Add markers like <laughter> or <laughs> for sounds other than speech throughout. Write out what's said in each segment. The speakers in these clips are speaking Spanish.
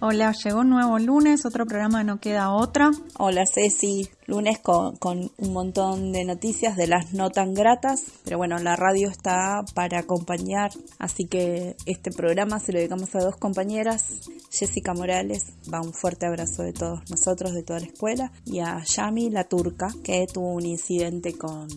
Hola, llegó un nuevo lunes, otro programa No Queda Otra. Hola Ceci, lunes con, con, un montón de noticias de las no tan gratas, pero bueno, la radio está para acompañar, así que este programa se lo dedicamos a dos compañeras, Jessica Morales, va un fuerte abrazo de todos nosotros, de toda la escuela, y a Yami, la turca, que tuvo un incidente con,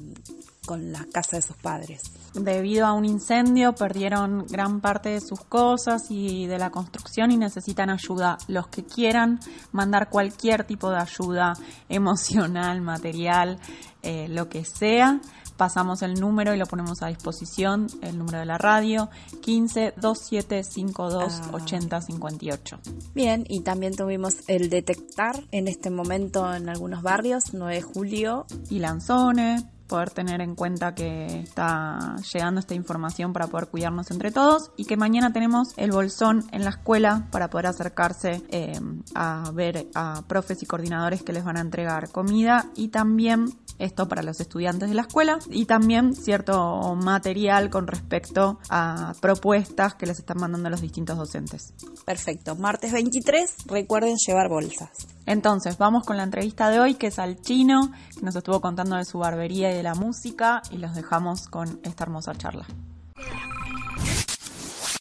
con la casa de sus padres. Debido a un incendio perdieron gran parte de sus cosas y de la construcción y necesitan ayuda. Los que quieran mandar cualquier tipo de ayuda <laughs> emocional, material, eh, lo que sea, pasamos el número y lo ponemos a disposición, el número de la radio, 15 2752 80 58. Bien, y también tuvimos el detectar en este momento en algunos barrios, 9 de julio. Y Lanzone, poder tener en cuenta que está llegando esta información para poder cuidarnos entre todos y que mañana tenemos el bolsón en la escuela para poder acercarse eh, a ver a profes y coordinadores que les van a entregar comida y también esto para los estudiantes de la escuela y también cierto material con respecto a propuestas que les están mandando los distintos docentes. Perfecto, martes 23 recuerden llevar bolsas. Entonces, vamos con la entrevista de hoy, que es al chino, que nos estuvo contando de su barbería y de la música, y los dejamos con esta hermosa charla.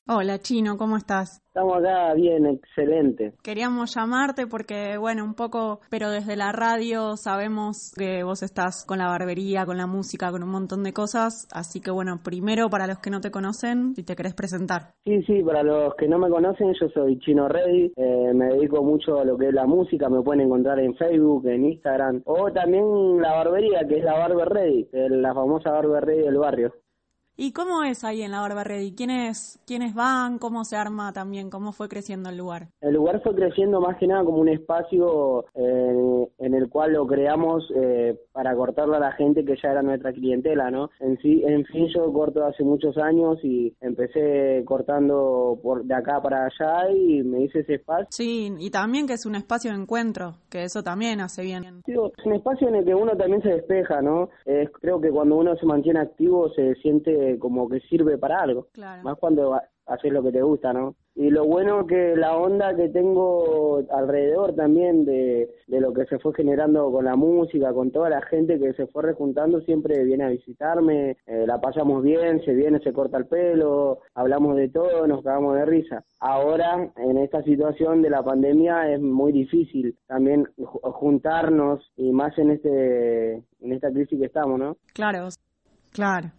Hola Chino, ¿cómo estás? Estamos acá bien, excelente. Queríamos llamarte porque, bueno, un poco, pero desde la radio sabemos que vos estás con la barbería, con la música, con un montón de cosas. Así que, bueno, primero para los que no te conocen, si te querés presentar. Sí, sí, para los que no me conocen, yo soy Chino Reddy. Eh, me dedico mucho a lo que es la música. Me pueden encontrar en Facebook, en Instagram. O también la barbería, que es la Barber Reddy, la famosa Barber Reddy del barrio. ¿Y cómo es ahí en la Barba Ready? ¿Quiénes, ¿Quiénes van? ¿Cómo se arma también? ¿Cómo fue creciendo el lugar? El lugar fue creciendo más que nada como un espacio eh, en el cual lo creamos eh, para cortarlo a la gente que ya era nuestra clientela, ¿no? En, sí, en fin, yo corto hace muchos años y empecé cortando por de acá para allá y me hice ese espacio. Sí, y también que es un espacio de encuentro, que eso también hace bien. Es un espacio en el que uno también se despeja, ¿no? creo que cuando uno se mantiene activo se siente como que sirve para algo. Más cuando haces lo que te gusta, ¿no? Y lo bueno que la onda que tengo alrededor también de, de lo que se fue generando con la música, con toda la gente que se fue rejuntando, siempre viene a visitarme, eh, la pasamos bien, se viene, se corta el pelo, hablamos de todo, nos cagamos de risa. Ahora, en esta situación de la pandemia, es muy difícil también juntarnos y más en este en esta crisis que estamos, ¿no? Claro, claro.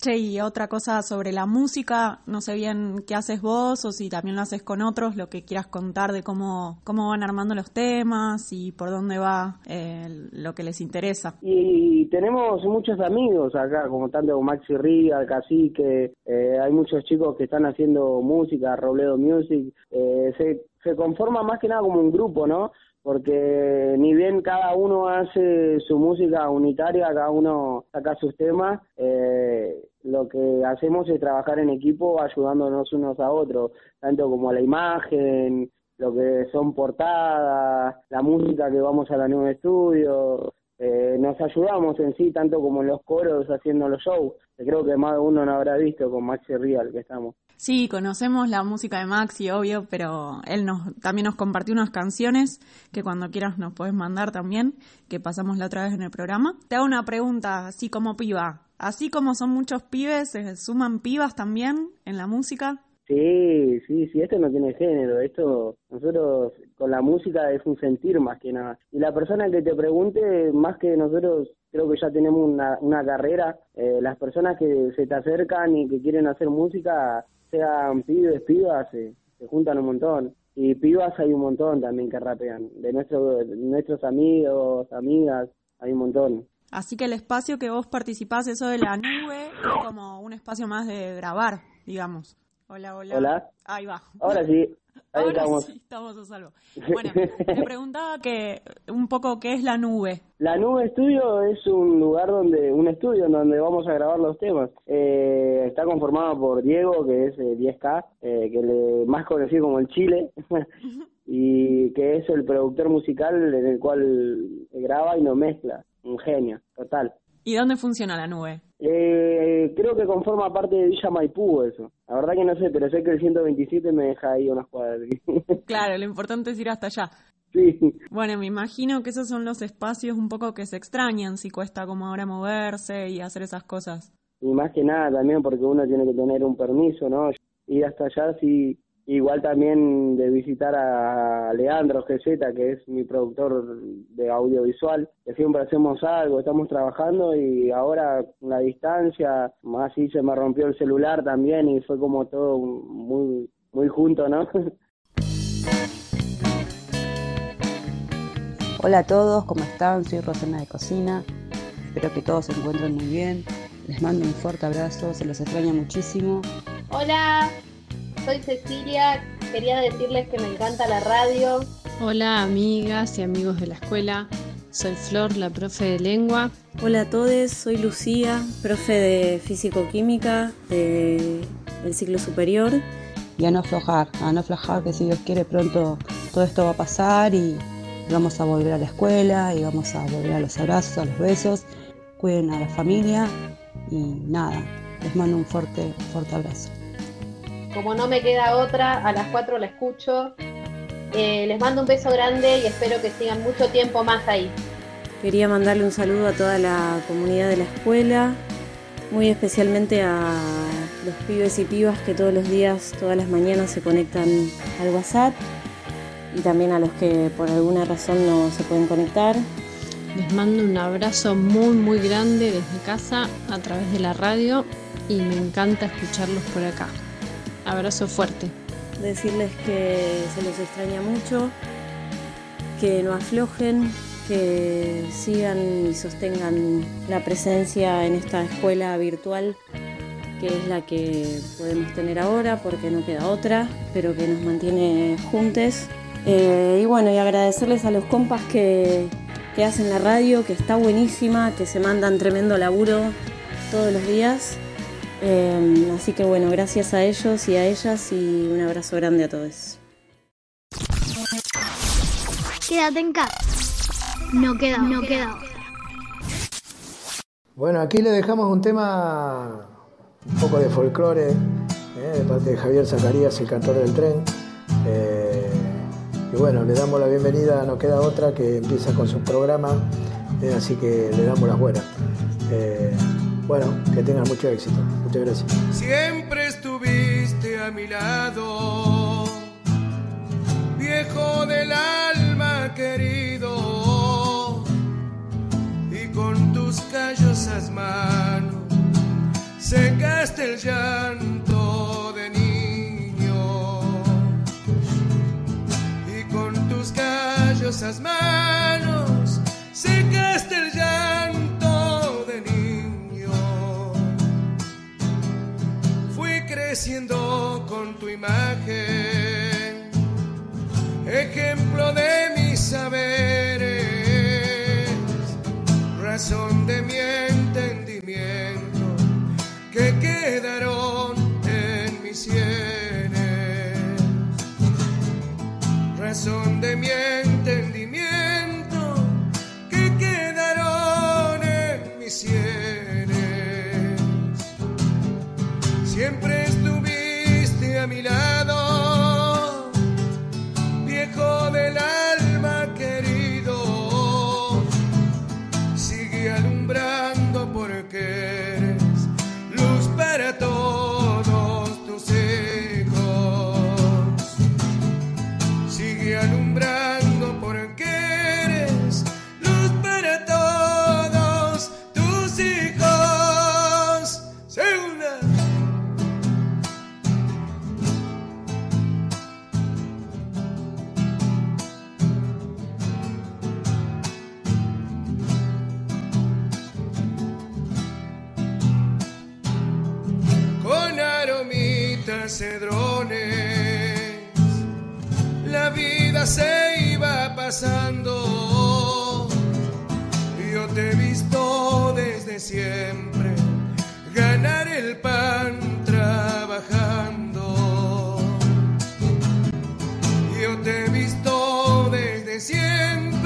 Che, y otra cosa sobre la música, no sé bien qué haces vos o si también lo haces con otros, lo que quieras contar de cómo, cómo van armando los temas y por dónde va eh, lo que les interesa. Y tenemos muchos amigos acá, como tanto Maxi Ría, Cacique, eh, hay muchos chicos que están haciendo música, Robledo Music, eh, se, se conforma más que nada como un grupo, ¿no? porque ni bien cada uno hace su música unitaria, cada uno saca sus temas, eh, lo que hacemos es trabajar en equipo ayudándonos unos a otros, tanto como la imagen, lo que son portadas, la música que vamos a la nueva estudio, eh, nos ayudamos en sí, tanto como en los coros haciendo los shows, que creo que más de uno no habrá visto con Maxi Real que estamos. Sí, conocemos la música de Maxi, obvio, pero él nos, también nos compartió unas canciones que cuando quieras nos puedes mandar también, que pasamos la otra vez en el programa. Te hago una pregunta, así como piba. Así como son muchos pibes, ¿se suman pibas también en la música? Sí, sí, sí, esto no tiene género, esto nosotros con la música es un sentir más que nada. Y la persona que te pregunte, más que nosotros creo que ya tenemos una, una carrera, eh, las personas que se te acercan y que quieren hacer música, sean pibes, pibas, se juntan un montón. Y pibas hay un montón también que rapean, de, nuestro, de nuestros amigos, amigas, hay un montón. Así que el espacio que vos participás, eso de la nube, es como un espacio más de grabar, digamos. Hola, hola. Hola. Ahí va. Ahora sí. <laughs> Ahí Ahora estamos. sí, estamos a salvo. Bueno, te <laughs> preguntaba que un poco qué es la nube. La nube estudio es un lugar donde, un estudio en donde vamos a grabar los temas. Eh, está conformado por Diego, que es 10K, eh, que le más conocido como el Chile, <laughs> y que es el productor musical en el cual graba y no mezcla. Un genio, total. ¿Y dónde funciona la nube? Eh, creo que conforma parte de Villa Maipú eso. La verdad que no sé, pero sé que el 127 me deja ahí unas cuadras. <laughs> claro, lo importante es ir hasta allá. Sí. Bueno, me imagino que esos son los espacios un poco que se extrañan si cuesta como ahora moverse y hacer esas cosas. Y más que nada también porque uno tiene que tener un permiso, ¿no? Ir hasta allá sí Igual también de visitar a Leandro GZ, que es mi productor de audiovisual, que siempre hacemos algo, estamos trabajando y ahora la distancia, más si se me rompió el celular también y fue como todo muy, muy junto, ¿no? <laughs> Hola a todos, ¿cómo están? Soy Rosana de Cocina. Espero que todos se encuentren muy bien. Les mando un fuerte abrazo, se los extraña muchísimo. Hola, soy Cecilia, quería decirles que me encanta la radio. Hola amigas y amigos de la escuela, soy Flor, la profe de lengua. Hola a todos, soy Lucía, profe de físico-química del ciclo superior. Y a no aflojar, a no aflojar que si Dios quiere pronto todo esto va a pasar y vamos a volver a la escuela y vamos a volver a los abrazos, a los besos. Cuiden a la familia y nada, les mando un fuerte, fuerte abrazo como no me queda otra, a las 4 la escucho. Eh, les mando un beso grande y espero que sigan mucho tiempo más ahí. Quería mandarle un saludo a toda la comunidad de la escuela, muy especialmente a los pibes y pibas que todos los días, todas las mañanas se conectan al WhatsApp y también a los que por alguna razón no se pueden conectar. Les mando un abrazo muy muy grande desde casa a través de la radio y me encanta escucharlos por acá. Abrazo fuerte. Decirles que se los extraña mucho, que no aflojen, que sigan y sostengan la presencia en esta escuela virtual, que es la que podemos tener ahora porque no queda otra, pero que nos mantiene juntos. Eh, y bueno, y agradecerles a los compas que, que hacen la radio, que está buenísima, que se mandan tremendo laburo todos los días Em, así que bueno, gracias a ellos y a ellas y un abrazo grande a todos. Quédate en casa. No queda, no queda. Bueno, aquí le dejamos un tema un poco de folclore eh, de parte de Javier Zacarías, el cantor del tren. Eh, y bueno, le damos la bienvenida a No Queda Otra que empieza con su programa, eh, así que le damos las buenas. Bueno, que tengan mucho éxito. Muchas gracias. Siempre estuviste a mi lado, viejo del alma querido, y con tus callosas manos secaste el llanto de niño, y con tus callosas manos creciendo con tu imagen, ejemplo de mis saberes, razón de mi entendimiento, que quedaron en mis sienes. razón de mi entendimiento um braço desde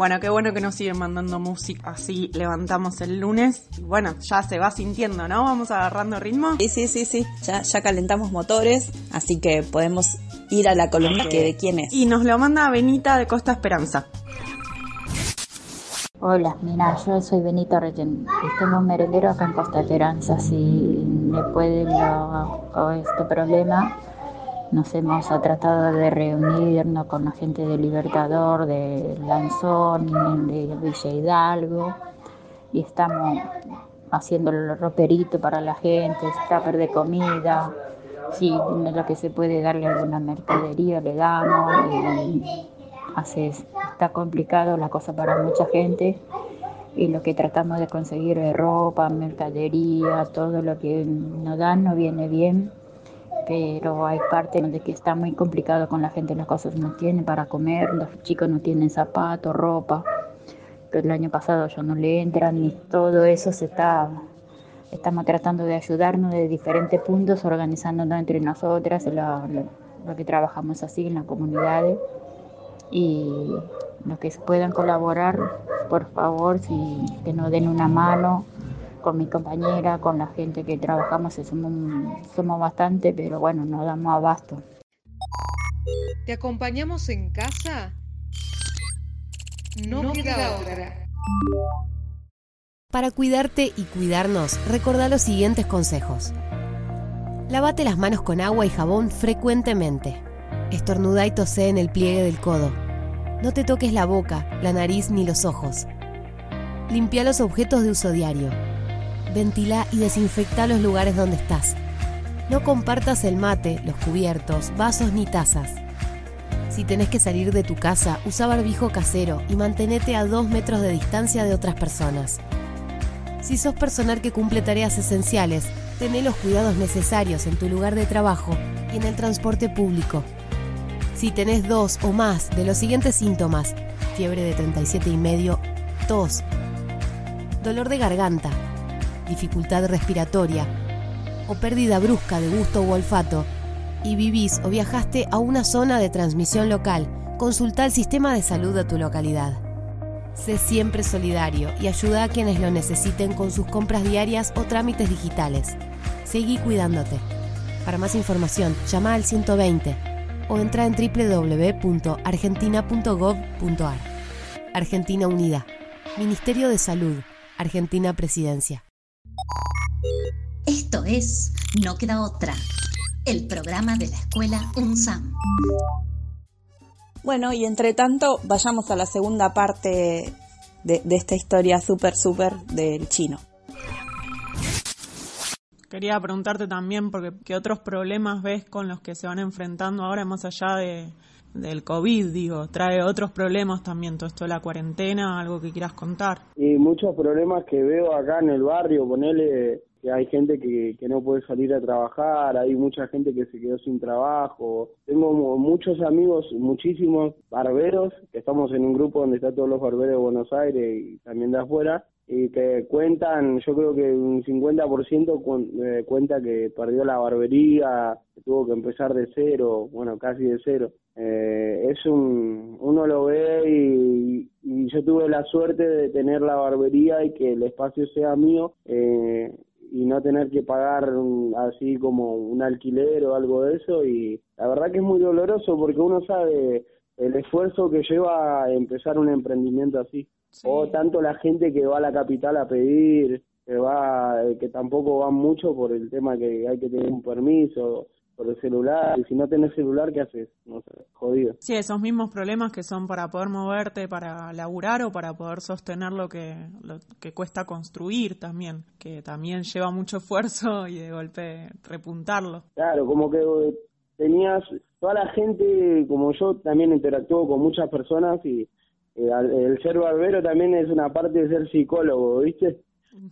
Bueno, qué bueno que nos siguen mandando música, así levantamos el lunes. Y bueno, ya se va sintiendo, ¿no? Vamos agarrando ritmo. Sí, sí, sí, sí. Ya, ya calentamos motores, así que podemos ir a la columna que de quién es. Y nos lo manda Benita de Costa Esperanza. Hola, mira, yo soy Benito Reyén y tengo un merendero acá en Costa Esperanza. Si me puede lo- con este problema, nos hemos tratado de reunirnos con la gente de Libertador, de Lanzón, de Villa Hidalgo y estamos haciendo el roperito para la gente, tupper de comida. Si lo que se puede darle alguna mercadería le damos. Y Así es, está complicado la cosa para mucha gente y lo que tratamos de conseguir es ropa, mercadería, todo lo que nos dan no viene bien, pero hay parte de que está muy complicado con la gente, las cosas no tienen para comer, los chicos no tienen zapatos, ropa, que el año pasado ya no le entran y todo eso se está, estamos tratando de ayudarnos de diferentes puntos, organizándonos entre nosotras, lo que trabajamos así en las comunidades. Y los que puedan colaborar, por favor, si, que nos den una mano con mi compañera, con la gente que trabajamos, somos, somos bastante, pero bueno, no damos abasto. ¿Te acompañamos en casa? No, queda otra. Para cuidarte y cuidarnos, recordá los siguientes consejos. Lávate las manos con agua y jabón frecuentemente. Estornuda y tosé en el pliegue del codo. No te toques la boca, la nariz ni los ojos. Limpia los objetos de uso diario. Ventila y desinfecta los lugares donde estás. No compartas el mate, los cubiertos, vasos ni tazas. Si tenés que salir de tu casa, usa barbijo casero y mantenete a dos metros de distancia de otras personas. Si sos personal que cumple tareas esenciales, tené los cuidados necesarios en tu lugar de trabajo y en el transporte público. Si tenés dos o más de los siguientes síntomas, fiebre de 37 y medio, tos, dolor de garganta, dificultad respiratoria o pérdida brusca de gusto u olfato, y vivís o viajaste a una zona de transmisión local, consulta el sistema de salud de tu localidad. Sé siempre solidario y ayuda a quienes lo necesiten con sus compras diarias o trámites digitales. Seguí cuidándote. Para más información, llama al 120 o entra en www.argentina.gov.ar. Argentina Unida. Ministerio de Salud. Argentina Presidencia. Esto es No Queda Otra, el programa de la escuela UNSAM. Bueno, y entre tanto, vayamos a la segunda parte de, de esta historia súper, súper del chino. Quería preguntarte también, porque ¿qué otros problemas ves con los que se van enfrentando ahora, más allá de, del COVID, digo? ¿Trae otros problemas también todo esto de la cuarentena? ¿Algo que quieras contar? Y muchos problemas que veo acá en el barrio, ponele que hay gente que, que no puede salir a trabajar, hay mucha gente que se quedó sin trabajo. Tengo muchos amigos, muchísimos barberos, que estamos en un grupo donde están todos los barberos de Buenos Aires y también de afuera, y que cuentan, yo creo que un 50% eh, cuenta que perdió la barbería, que tuvo que empezar de cero, bueno, casi de cero. Eh, es un, uno lo ve y, y, yo tuve la suerte de tener la barbería y que el espacio sea mío. Eh, y no tener que pagar así como un alquiler o algo de eso y la verdad que es muy doloroso porque uno sabe el esfuerzo que lleva a empezar un emprendimiento así. O tanto la gente que va a la capital a pedir que va que tampoco van mucho por el tema que hay que tener un permiso por el celular, y si no tenés celular, ¿qué haces? No sé, jodido. Sí, esos mismos problemas que son para poder moverte, para laburar o para poder sostener lo que, lo que cuesta construir también, que también lleva mucho esfuerzo <laughs> y de golpe repuntarlo. Claro, como que tenías, toda la gente, como yo, también interactuó con muchas personas y eh, el ser barbero también es una parte de ser psicólogo, ¿viste?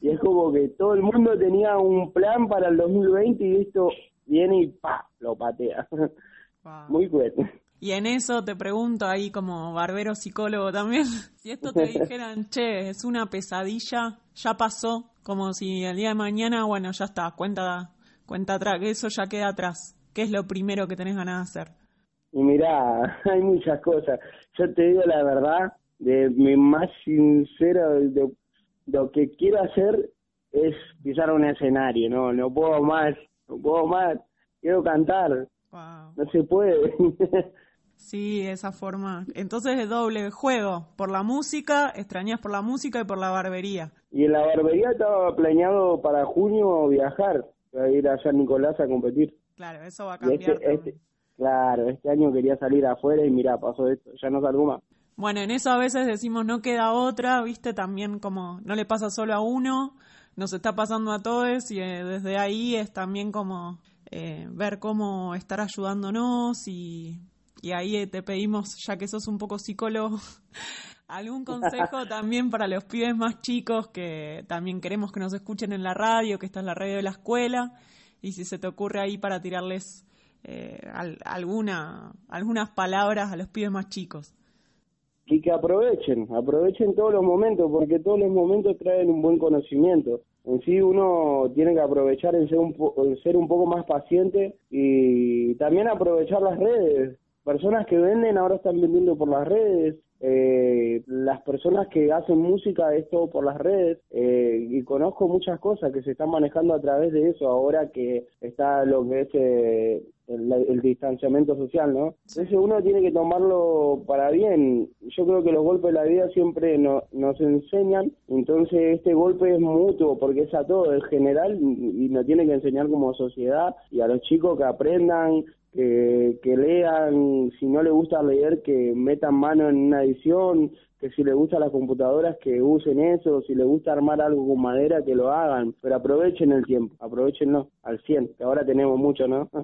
Y es como que todo el mundo tenía un plan para el 2020 y esto viene y pa, lo patea. Muy fuerte. Y en eso te pregunto ahí como barbero psicólogo también, <laughs> si esto te dijeran, che, es una pesadilla, ya pasó, como si el día de mañana, bueno, ya está, cuenta, cuenta atrás, que eso ya queda atrás. ¿Qué es lo primero que tenés ganas de hacer? Y mirá, <laughs> hay muchas cosas. Yo te digo la verdad, de mi más sincera, de, lo que quiero hacer es pisar un escenario, no, no puedo más no puedo más, quiero cantar. No se puede. <laughs> sí, esa forma. Entonces es doble juego, por la música, extrañas por la música y por la barbería. Y en la barbería estaba planeado para junio viajar, a ir a San Nicolás a competir. Claro, eso va a este, cambiar. Este, claro, este año quería salir afuera y mira, pasó esto, ya no salgo más. Bueno, en eso a veces decimos no queda otra, viste, también como no le pasa solo a uno, nos está pasando a todos y eh, desde ahí es también como eh, ver cómo estar ayudándonos y, y ahí eh, te pedimos, ya que sos un poco psicólogo, <laughs> algún consejo <laughs> también para los pibes más chicos que también queremos que nos escuchen en la radio, que esta es la radio de la escuela, y si se te ocurre ahí para tirarles alguna, algunas palabras a los pibes más chicos y que aprovechen, aprovechen todos los momentos, porque todos los momentos traen un buen conocimiento. En sí uno tiene que aprovechar en ser un, ser un poco más paciente y también aprovechar las redes. Personas que venden ahora están vendiendo por las redes, eh, las personas que hacen música es todo por las redes eh, y conozco muchas cosas que se están manejando a través de eso ahora que está lo que es eh, el, distanciamiento social, ¿no? Entonces uno tiene que tomarlo para bien. Yo creo que los golpes de la vida siempre no, nos enseñan, entonces este golpe es mutuo porque es a todo, es general y nos tiene que enseñar como sociedad y a los chicos que aprendan, que, que lean, si no les gusta leer, que metan mano en una edición, que si les gusta las computadoras, que usen eso, si les gusta armar algo con madera, que lo hagan, pero aprovechen el tiempo, aprovechenlo al 100, que ahora tenemos mucho, ¿no? <laughs>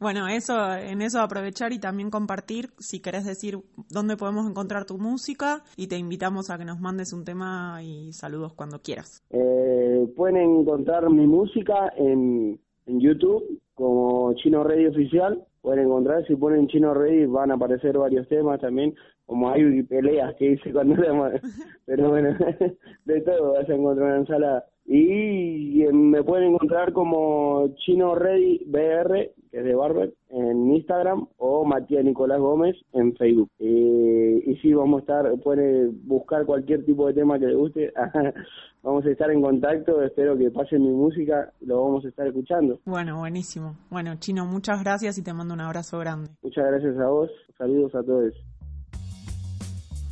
Bueno, eso, en eso aprovechar y también compartir, si querés decir dónde podemos encontrar tu música y te invitamos a que nos mandes un tema y saludos cuando quieras. Eh, pueden encontrar mi música en, en YouTube como Chino Radio Oficial. Pueden encontrar, si ponen Chino Radio van a aparecer varios temas también. como hay peleas que hice cuando éramos, <laughs> pero bueno, <laughs> de todo vas a encontrar una ensalada. Y me pueden encontrar como Chino Ready BR, que es de Barber, en Instagram, o Matías Nicolás Gómez en Facebook. Eh, y sí, vamos a estar, pueden buscar cualquier tipo de tema que les guste. <laughs> vamos a estar en contacto, espero que pasen mi música, lo vamos a estar escuchando. Bueno, buenísimo. Bueno, Chino, muchas gracias y te mando un abrazo grande. Muchas gracias a vos, saludos a todos.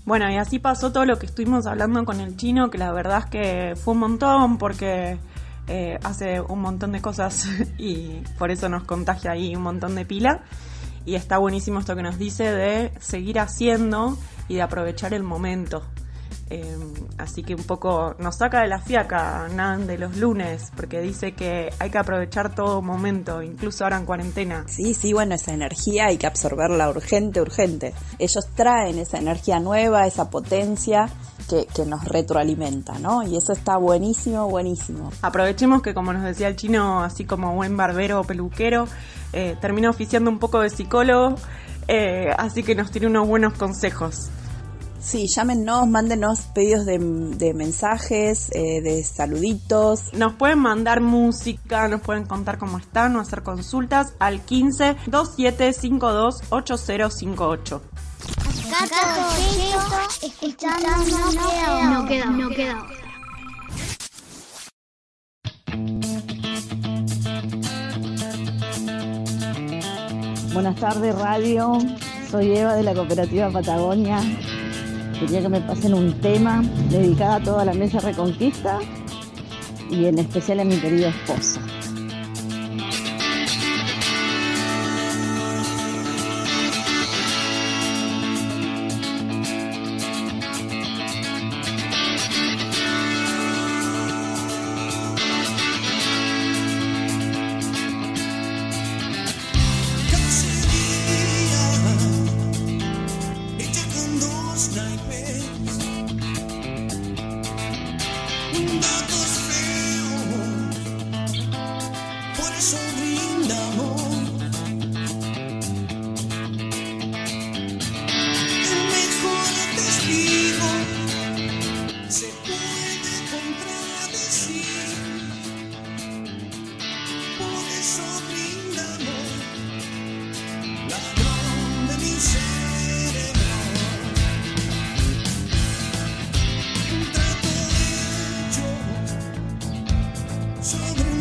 Bueno, y así pasó todo lo que estuvimos hablando con el chino, que la verdad es que fue un montón porque eh, hace un montón de cosas <laughs> y por eso nos contagia ahí un montón de pila. Y está buenísimo esto que nos dice de seguir haciendo y de aprovechar el momento. Em, así que un poco nos saca de la fiaca, Nan, de los lunes, porque dice que hay que aprovechar todo momento, incluso ahora en cuarentena. Sí, sí, bueno, esa energía hay que absorberla urgente, urgente. Ellos traen esa energía nueva, esa potencia que, que, nos retroalimenta, ¿no? Y eso está buenísimo, buenísimo. Aprovechemos que, como nos decía el chino, así como buen barbero o peluquero, eh, termina oficiando un poco de psicólogo, eh, así que nos tiene unos buenos consejos. Sí, llámenos, mándenos pedidos de, mensajes, eh, de saluditos. Nos pueden mandar música, nos pueden contar cómo están o hacer consultas al 15 2752 8058. No queda, no queda. Buenas tardes, radio. Soy Eva de la Cooperativa Patagonia. Quería que me pasen un tema dedicado a toda la mesa Reconquista y en especial a mi querido esposo. singing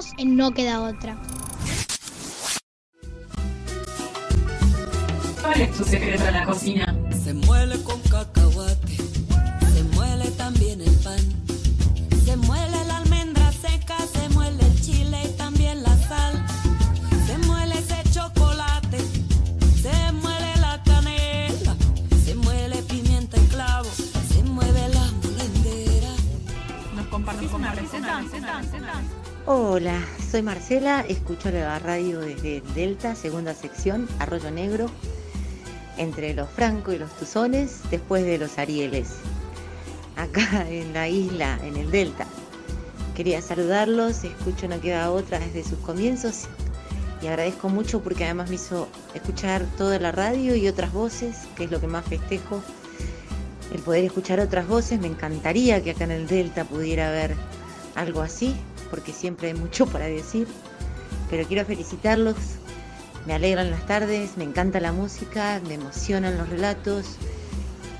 Seguimos en No Queda Otra. ¿Cuál es tu secreto en la cocina? Se muele con cacahuate, Hola, soy Marcela, escucho la radio desde Delta, segunda sección, Arroyo Negro, entre los Franco y los Tuzones, después de los Arieles, acá <laughs> en la isla, en el Delta. Quería saludarlos, escucho No Queda Otra desde sus comienzos y agradezco mucho porque además me hizo escuchar toda la radio y otras voces, que es lo que más festejo, el poder escuchar otras voces. Me encantaría que acá en el Delta pudiera haber algo así, porque siempre hay mucho para decir, pero quiero felicitarlos. Me alegran las tardes, me encanta la música, me emocionan los relatos,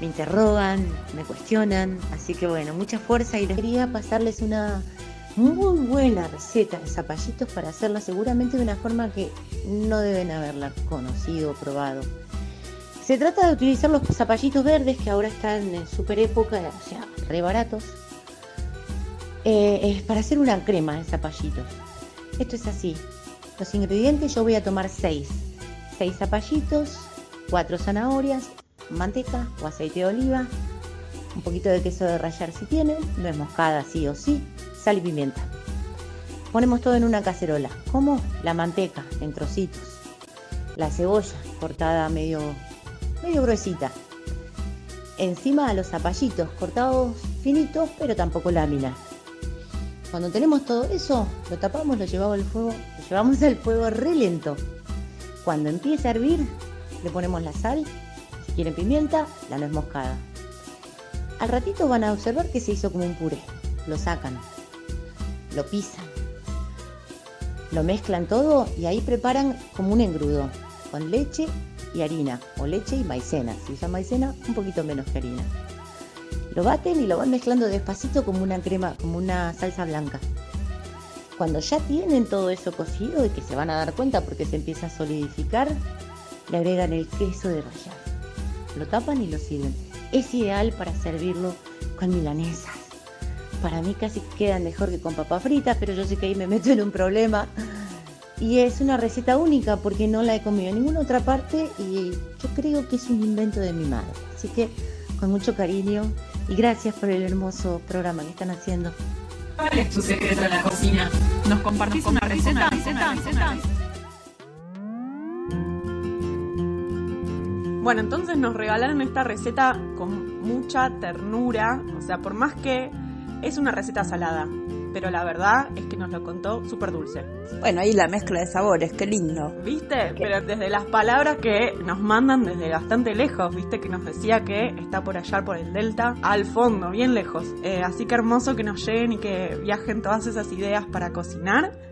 me interrogan, me cuestionan, así que bueno, mucha fuerza y les quería pasarles una muy buena receta de zapallitos para hacerla seguramente de una forma que no deben haberla conocido o probado. Se trata de utilizar los zapallitos verdes que ahora están en super época, o sea, re baratos, eh, es para hacer una crema de zapallitos. Esto es así. Los ingredientes yo voy a tomar 6. 6 zapallitos, 4 zanahorias, manteca o aceite de oliva, un poquito de queso de rallar si tienen, nuez moscada sí o sí, sal y pimienta. Ponemos todo en una cacerola, como la manteca en trocitos, la cebolla cortada medio, medio gruesita, encima los zapallitos cortados finitos pero tampoco láminas. Cuando tenemos todo eso, lo tapamos, lo llevamos al fuego, lo llevamos al fuego re lento. Cuando empiece a hervir, le ponemos la sal, si quieren pimienta, la nuez moscada. Al ratito van a observar que se hizo como un puré. Lo sacan, lo pisan, lo mezclan todo y ahí preparan como un engrudo con leche y harina o leche y maicena. Si usan maicena, un poquito menos que harina. Lo baten y lo van mezclando despacito como una crema, como una salsa blanca. Cuando ya tienen todo eso cocido y que se van a dar cuenta porque se empieza a solidificar, le agregan el queso de rallar. Lo tapan y lo sirven. Es ideal para servirlo con milanesas. Para mí casi quedan mejor que con papas fritas, pero yo sé que ahí me meto en un problema. Y es una receta única porque no la he comido en ninguna otra parte y yo creo que es un invento de mi madre. Así que con mucho cariño y gracias por el hermoso programa que están haciendo. ¿Cuál es tu secreto en la cocina? ¿Nos compartís una receta? Bueno, entonces nos regalaron esta receta con mucha ternura, o sea, por más que es una receta salada, pero la verdad es que nos lo contó súper dulce. Bueno, ahí la mezcla de sabores, qué lindo. ¿Viste? Pero desde las palabras que nos mandan desde bastante lejos, ¿viste? Que nos decía que está por allá, por el delta, al fondo, bien lejos. Eh, así que hermoso que nos lleguen y que viajen todas esas ideas para cocinar.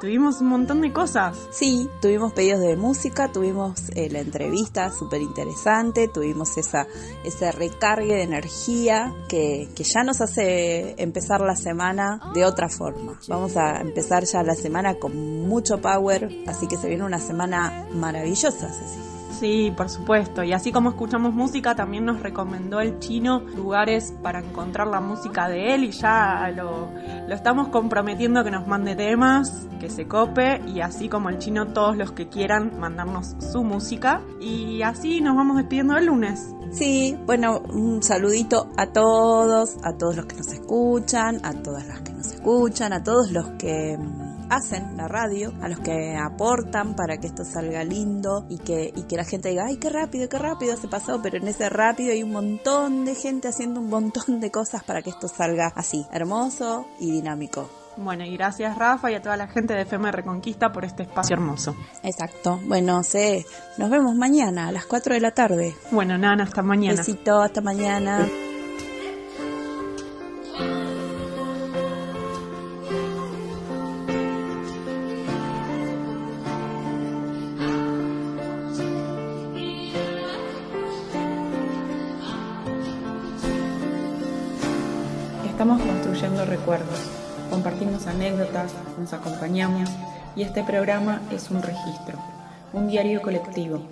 Tuvimos un montón de cosas. Sí, tuvimos pedidos de música, tuvimos eh, la entrevista súper interesante, tuvimos esa, ese recargue de energía que, que ya nos hace empezar la semana de otra forma. Vamos a empezar ya la semana con mucho power, así que se viene una semana maravillosa, Ceci. Sí, por supuesto. Y así como escuchamos música, también nos recomendó el chino lugares para encontrar la música de él y ya lo, estamos comprometiendo que nos mande temas, que se cope y así como el chino todos los que quieran mandarnos su música. Y así nos vamos despidiendo el lunes. Sí, bueno, un saludito a todos, a todos los que nos escuchan, a todas las que nos escuchan, a todos los que hacen la radio, a los que aportan para que esto salga lindo y que, y que la gente diga, ay, qué rápido, qué rápido se pasó, pero en ese rápido hay un montón de gente haciendo un montón de cosas para que esto salga así, hermoso y dinámico. Bueno, y gracias Rafa y a toda la gente de FM Reconquista por este espacio hermoso. Exacto. Bueno, sé, nos vemos mañana a las 4 de la tarde. Bueno, Nana, hasta mañana. Besito, hasta mañana. Nos acompañamos y este programa es un registro, un diario colectivo,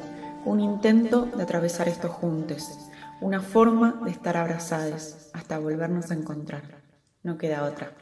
un intento de atravesar estos juntos, una forma de estar abrazados hasta volvernos a encontrar. No queda otra.